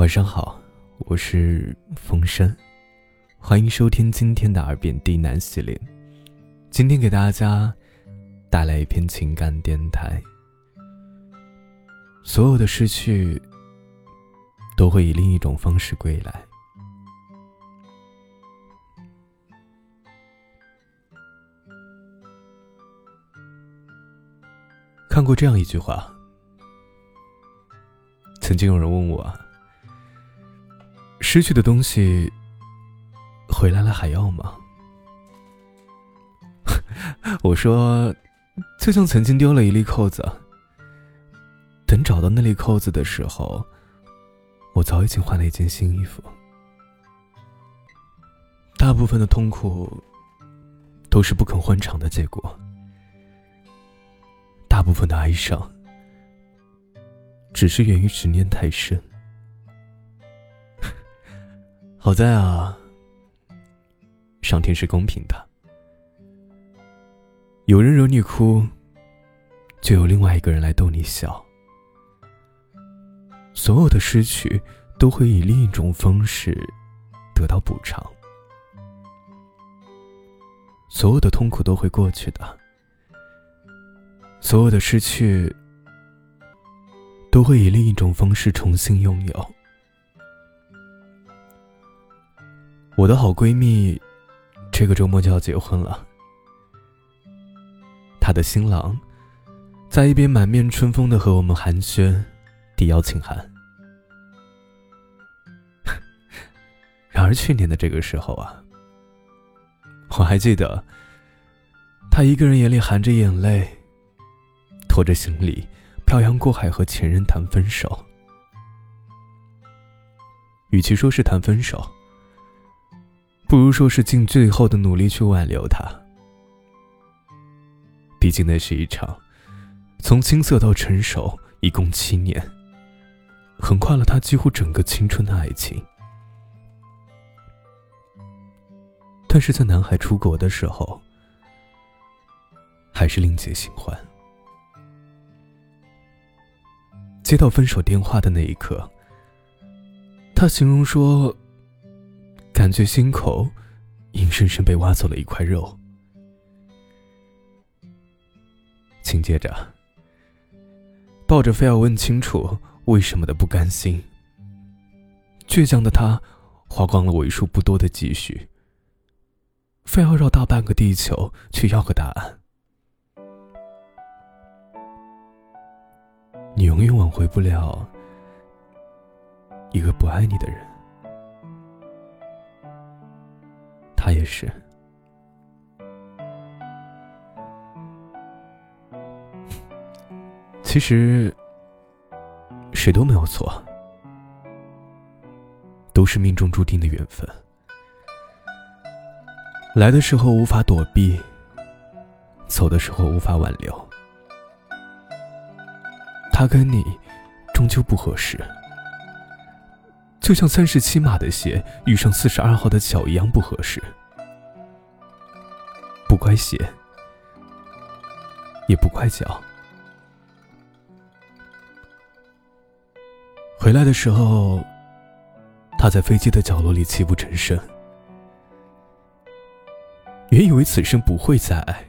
晚上好，我是风声，欢迎收听今天的耳边低喃系列。今天给大家带来一篇情感电台。所有的失去都会以另一种方式归来。看过这样一句话，曾经有人问我。失去的东西，回来了还要吗？我说，就像曾经丢了一粒扣子，等找到那粒扣子的时候，我早已经换了一件新衣服。大部分的痛苦，都是不肯换场的结果；大部分的哀伤，只是源于执念太深。好在啊，上天是公平的。有人惹你哭，就有另外一个人来逗你笑。所有的失去都会以另一种方式得到补偿。所有的痛苦都会过去的。所有的失去都会以另一种方式重新拥有。我的好闺蜜，这个周末就要结婚了。她的新郎，在一边满面春风的和我们寒暄，递邀请函。然而去年的这个时候啊，我还记得，他一个人眼里含着眼泪，拖着行李，漂洋过海和前任谈分手。与其说是谈分手，不如说是尽最后的努力去挽留他。毕竟那是一场从青涩到成熟一共七年，横跨了他几乎整个青春的爱情。但是在男孩出国的时候，还是另结新欢。接到分手电话的那一刻，他形容说。感觉心口硬生生被挖走了一块肉。紧接着，抱着非要问清楚为什么的不甘心，倔强的他花光了为数不多的积蓄，非要绕大半个地球去要个答案。你永远挽回不了一个不爱你的人。也是。其实，谁都没有错，都是命中注定的缘分。来的时候无法躲避，走的时候无法挽留。他跟你终究不合适。就像三十七码的鞋遇上四十二号的脚一样不合适，不怪鞋，也不快脚。回来的时候，他在飞机的角落里泣不成声。原以为此生不会再爱，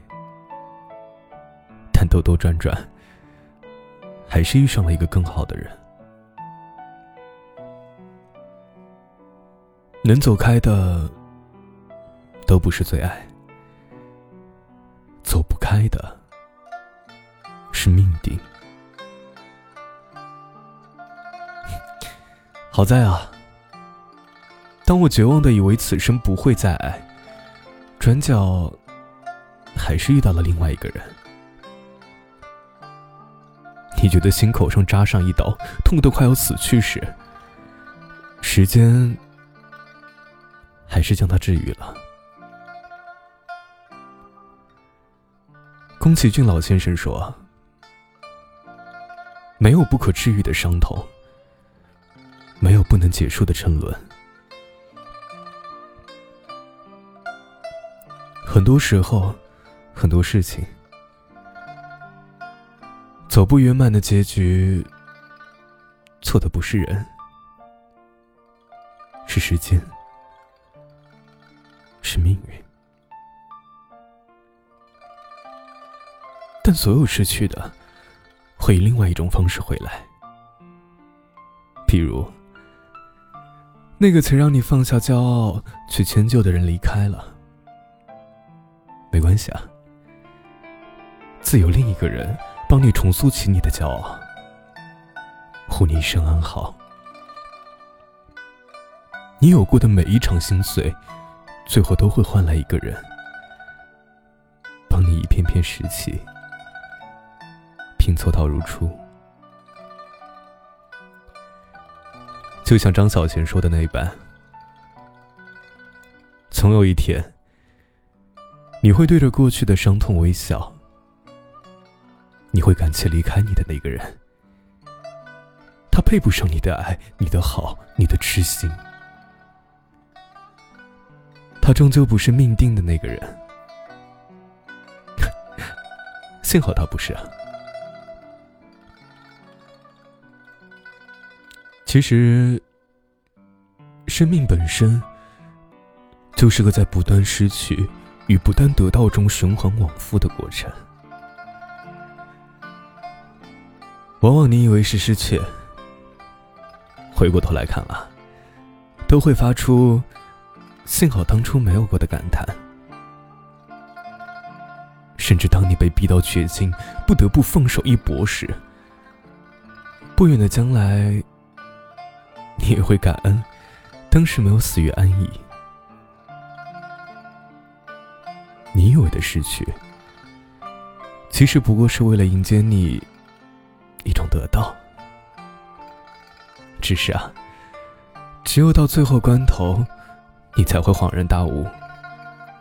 但兜兜转转，还是遇上了一个更好的人。能走开的，都不是最爱；走不开的，是命定。好在啊，当我绝望的以为此生不会再爱，转角还是遇到了另外一个人。你觉得心口上扎上一刀，痛得快要死去时，时间。还是将他治愈了。宫崎骏老先生说：“没有不可治愈的伤痛，没有不能结束的沉沦。很多时候，很多事情，走不圆满的结局，错的不是人，是时间，是命运。所有失去的，会以另外一种方式回来。比如，那个曾让你放下骄傲去迁就的人离开了，没关系啊，自有另一个人帮你重塑起你的骄傲，护你一生安好。你有过的每一场心碎，最后都会换来一个人，帮你一片片拾起。拼凑到如初，就像张小娴说的那般，总有一天，你会对着过去的伤痛微笑，你会感谢离开你的那个人，他配不上你的爱，你的好，你的痴心，他终究不是命定的那个人，幸好他不是啊。其实，生命本身就是个在不断失去与不断得到中循环往复的过程。往往你以为是失去，回过头来看啊，都会发出“幸好当初没有过”的感叹。甚至当你被逼到绝境，不得不放手一搏时，不远的将来。你也会感恩，当时没有死于安逸。你以为的失去，其实不过是为了迎接你一种得到。只是啊，只有到最后关头，你才会恍然大悟，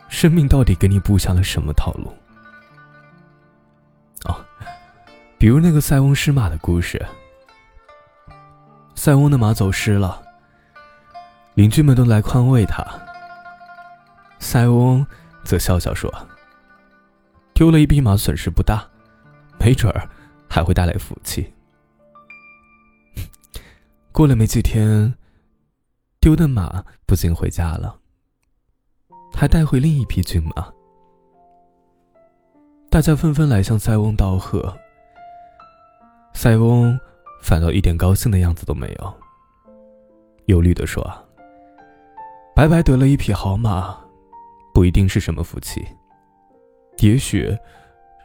生命到底给你布下了什么套路。哦，比如那个塞翁失马的故事。塞翁的马走失了，邻居们都来宽慰他。塞翁则笑笑说：“丢了一匹马，损失不大，没准儿还会带来福气。”过了没几天，丢的马不仅回家了，还带回另一匹骏马。大家纷纷来向塞翁道贺。塞翁。反倒一点高兴的样子都没有，忧虑的说：“白白得了一匹好马，不一定是什么福气，也许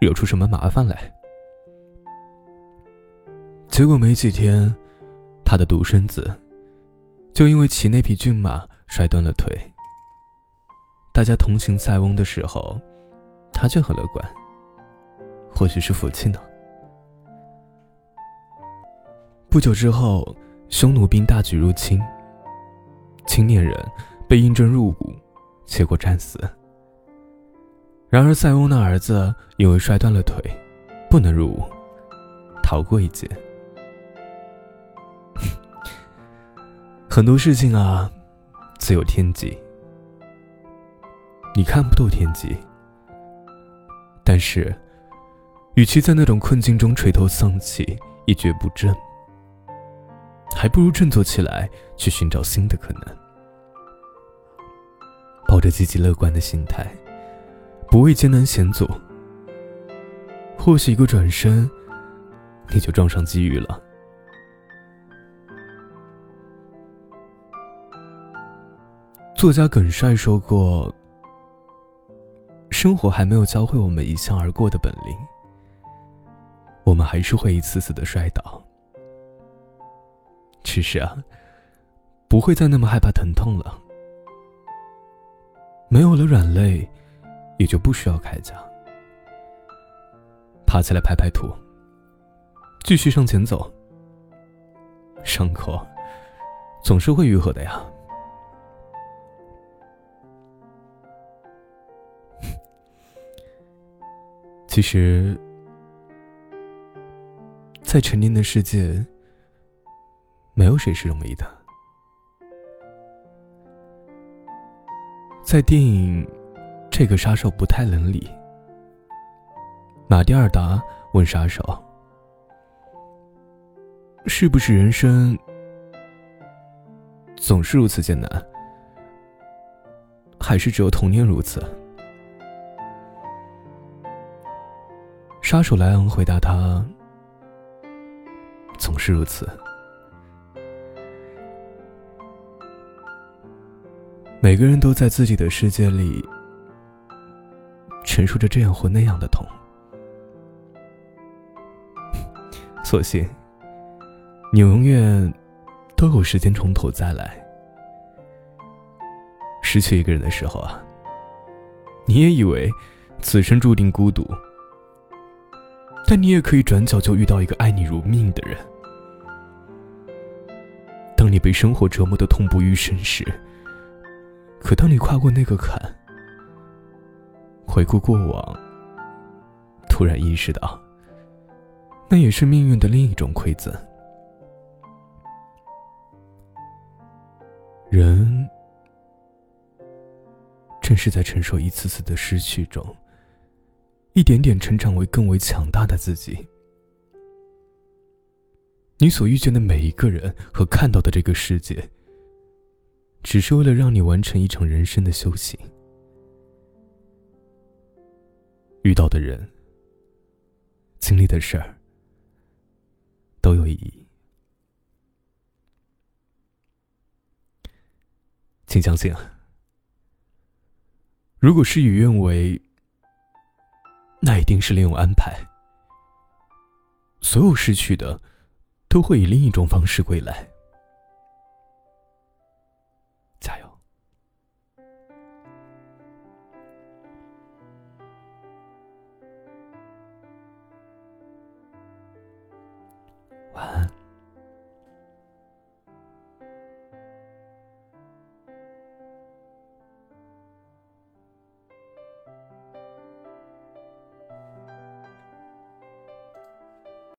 惹出什么麻烦来。”结果没几天，他的独生子就因为骑那匹骏马摔断了腿。大家同情塞翁的时候，他却很乐观，或许是福气呢。不久之后，匈奴兵大举入侵。青年人被应征入伍，结果战死。然而塞翁的儿子因为摔断了腿，不能入伍，逃过一劫。很多事情啊，自有天机。你看不透天机，但是，与其在那种困境中垂头丧气、一蹶不振。还不如振作起来，去寻找新的可能。抱着积极乐观的心态，不畏艰难险阻，或许一个转身，你就撞上机遇了。作家耿帅说过：“生活还没有教会我们一笑而过的本领，我们还是会一次次的摔倒。”其实啊，不会再那么害怕疼痛了。没有了软肋，也就不需要铠甲。爬起来拍拍土，继续向前走。伤口总是会愈合的呀。其实，在成年的世界。没有谁是容易的。在电影《这个杀手不太冷》里，马蒂尔达问杀手：“是不是人生总是如此艰难，还是只有童年如此？杀手莱昂回答他：“总是如此。”每个人都在自己的世界里承受着这样或那样的痛，所幸你永远都有时间从头再来。失去一个人的时候啊，你也以为此生注定孤独。但你也可以转角就遇到一个爱你如命的人。当你被生活折磨的痛不欲生时，可当你跨过那个坎，回顾过往，突然意识到，那也是命运的另一种馈赠。人正是在承受一次次的失去中。一点点成长为更为强大的自己。你所遇见的每一个人和看到的这个世界，只是为了让你完成一场人生的修行。遇到的人、经历的事儿，都有意义。请相信，如果事与愿违。那一定是另有安排。所有失去的，都会以另一种方式归来。晚安。